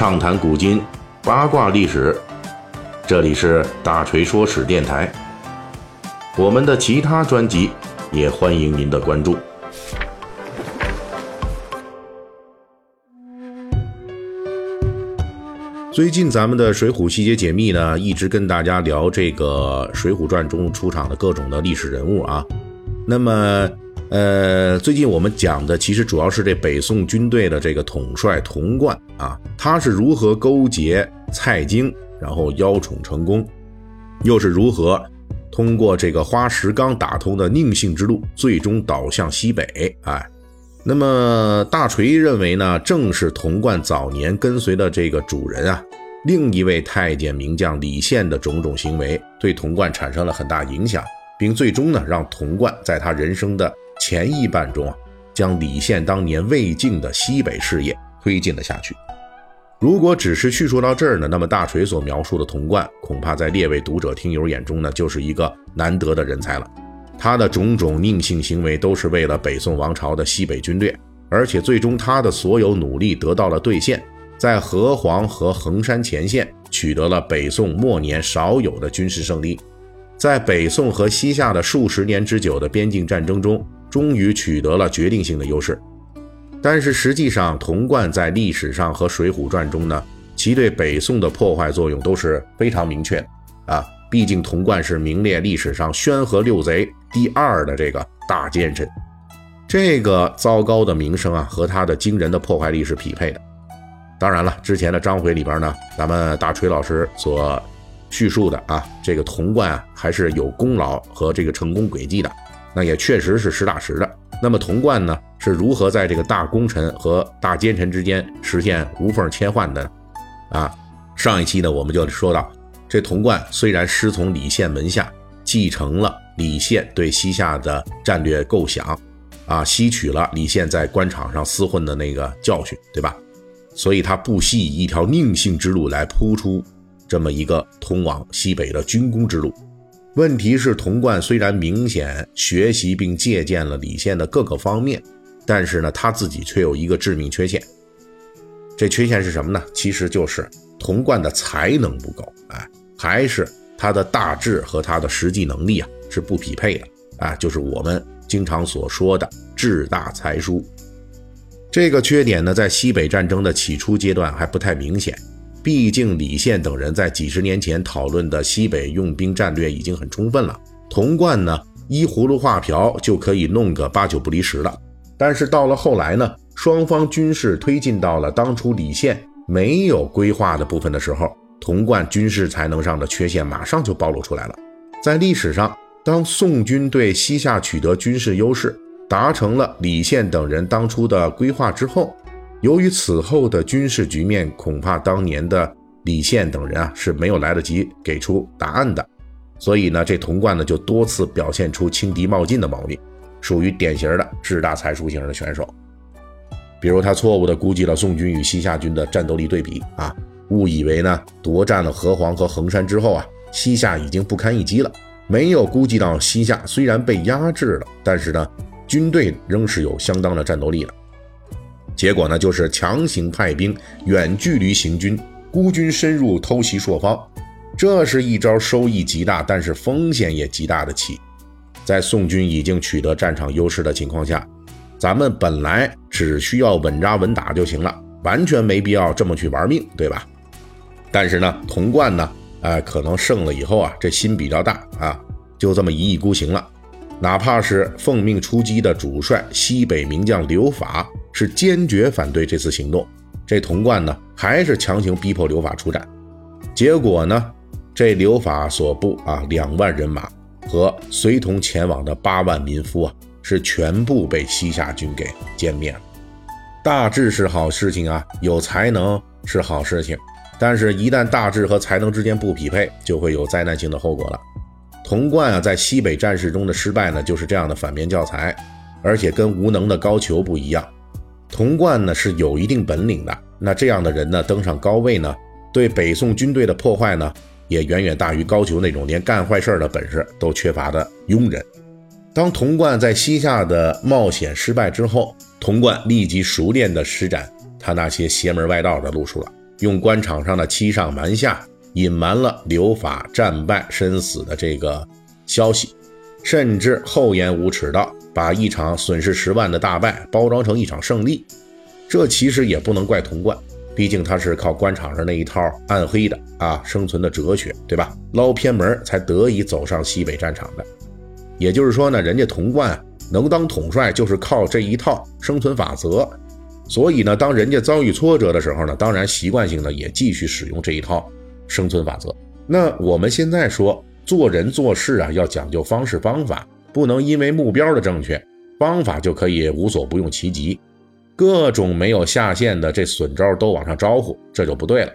畅谈古今，八卦历史。这里是大锤说史电台。我们的其他专辑也欢迎您的关注。最近咱们的《水浒细节解密》呢，一直跟大家聊这个《水浒传》中出场的各种的历史人物啊。那么，呃，最近我们讲的其实主要是这北宋军队的这个统帅童贯啊，他是如何勾结蔡京，然后邀宠成功，又是如何通过这个花石纲打通的宁性之路，最终导向西北。哎，那么大锤认为呢，正是童贯早年跟随的这个主人啊，另一位太监名将李宪的种种行为，对童贯产生了很大影响。并最终呢，让童贯在他人生的前一半中啊，将李宪当年未竟的西北事业推进了下去。如果只是叙述到这儿呢，那么大锤所描述的童贯，恐怕在列位读者听友眼中呢，就是一个难得的人才了。他的种种佞幸行为，都是为了北宋王朝的西北军略，而且最终他的所有努力得到了兑现，在河黄和衡山前线取得了北宋末年少有的军事胜利。在北宋和西夏的数十年之久的边境战争中，终于取得了决定性的优势。但是实际上，童贯在历史上和《水浒传》中呢，其对北宋的破坏作用都是非常明确的啊。毕竟童贯是名列历史上宣和六贼第二的这个大奸臣，这个糟糕的名声啊，和他的惊人的破坏力是匹配的。当然了，之前的章回里边呢，咱们大锤老师所。叙述的啊，这个童贯啊还是有功劳和这个成功轨迹的，那也确实是实打实的。那么童贯呢是如何在这个大功臣和大奸臣之间实现无缝切换的呢？啊，上一期呢我们就说到，这童贯虽然师从李宪门下，继承了李宪对西夏的战略构想，啊，吸取了李宪在官场上厮混的那个教训，对吧？所以他不惜以一条佞幸之路来铺出。这么一个通往西北的军功之路，问题是童贯虽然明显学习并借鉴了李宪的各个方面，但是呢，他自己却有一个致命缺陷。这缺陷是什么呢？其实就是童贯的才能不够，哎，还是他的大志和他的实际能力啊是不匹配的，啊，就是我们经常所说的志大才疏。这个缺点呢，在西北战争的起初阶段还不太明显。毕竟李宪等人在几十年前讨论的西北用兵战略已经很充分了，童贯呢依葫芦画瓢就可以弄个八九不离十了。但是到了后来呢，双方军事推进到了当初李宪没有规划的部分的时候，童贯军事才能上的缺陷马上就暴露出来了。在历史上，当宋军对西夏取得军事优势，达成了李宪等人当初的规划之后。由于此后的军事局面，恐怕当年的李宪等人啊是没有来得及给出答案的，所以呢，这童贯呢就多次表现出轻敌冒进的毛病，属于典型的志大才疏型的选手。比如他错误地估计了宋军与西夏军的战斗力对比啊，误以为呢夺占了河黄和衡山之后啊，西夏已经不堪一击了，没有估计到西夏虽然被压制了，但是呢军队仍是有相当的战斗力的。结果呢，就是强行派兵远距离行军，孤军深入偷袭朔方，这是一招收益极大，但是风险也极大的棋。在宋军已经取得战场优势的情况下，咱们本来只需要稳扎稳打就行了，完全没必要这么去玩命，对吧？但是呢，童贯呢，呃，可能胜了以后啊，这心比较大啊，就这么一意孤行了。哪怕是奉命出击的主帅西北名将刘法是坚决反对这次行动，这童贯呢还是强行逼迫刘法出战。结果呢，这刘法所部啊两万人马和随同前往的八万民夫啊，是全部被西夏军给歼灭了。大志是好事情啊，有才能是好事情，但是一旦大志和才能之间不匹配，就会有灾难性的后果了。童贯啊，在西北战事中的失败呢，就是这样的反面教材。而且跟无能的高俅不一样，童贯呢是有一定本领的。那这样的人呢，登上高位呢，对北宋军队的破坏呢，也远远大于高俅那种连干坏事的本事都缺乏的庸人。当童贯在西夏的冒险失败之后，童贯立即熟练地施展他那些邪门外道的路数了。用官场上的欺上瞒下，隐瞒了刘法战败身死的这个消息，甚至厚颜无耻到把一场损失十万的大败包装成一场胜利。这其实也不能怪童贯，毕竟他是靠官场上那一套暗黑的啊生存的哲学，对吧？捞偏门才得以走上西北战场的。也就是说呢，人家童贯能当统帅，就是靠这一套生存法则。所以呢，当人家遭遇挫折的时候呢，当然习惯性的也继续使用这一套生存法则。那我们现在说做人做事啊，要讲究方式方法，不能因为目标的正确，方法就可以无所不用其极。各种没有下限的这损招都往上招呼，这就不对了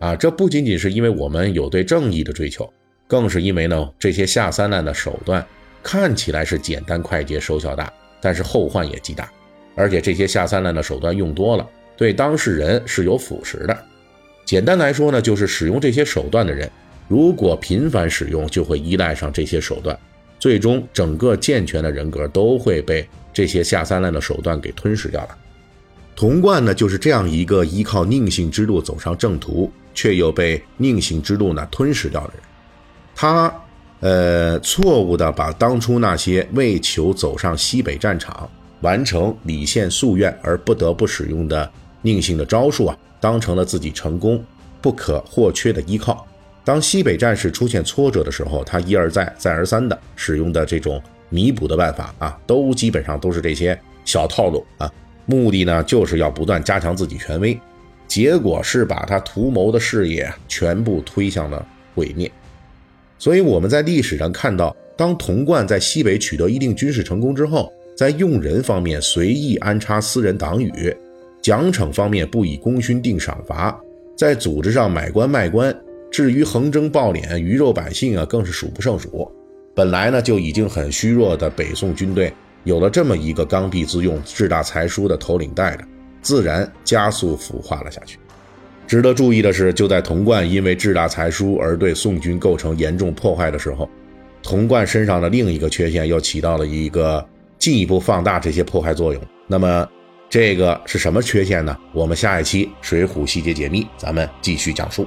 啊！这不仅仅是因为我们有对正义的追求，更是因为呢这些下三滥的手段看起来是简单快捷、收效大，但是后患也极大。而且这些下三滥的手段用多了，对当事人是有腐蚀的。简单来说呢，就是使用这些手段的人，如果频繁使用，就会依赖上这些手段，最终整个健全的人格都会被这些下三滥的手段给吞噬掉了。童贯呢，就是这样一个依靠宁性之路走上正途，却又被宁性之路呢吞噬掉的人。他，呃，错误的把当初那些为求走上西北战场、完成李宪夙愿而不得不使用的宁性的招数啊，当成了自己成功不可或缺的依靠。当西北战事出现挫折的时候，他一而再、再而三的使用的这种弥补的办法啊，都基本上都是这些小套路啊。目的呢，就是要不断加强自己权威，结果是把他图谋的事业全部推向了毁灭。所以我们在历史上看到，当童贯在西北取得一定军事成功之后，在用人方面随意安插私人党羽，奖惩方面不以功勋定赏罚，在组织上买官卖官，至于横征暴敛、鱼肉百姓啊，更是数不胜数。本来呢就已经很虚弱的北宋军队。有了这么一个刚愎自用、志大才疏的头领带着，自然加速腐化了下去。值得注意的是，就在童贯因为志大才疏而对宋军构成严重破坏的时候，童贯身上的另一个缺陷又起到了一个进一步放大这些破坏作用。那么，这个是什么缺陷呢？我们下一期《水浒细节解密》咱们继续讲述。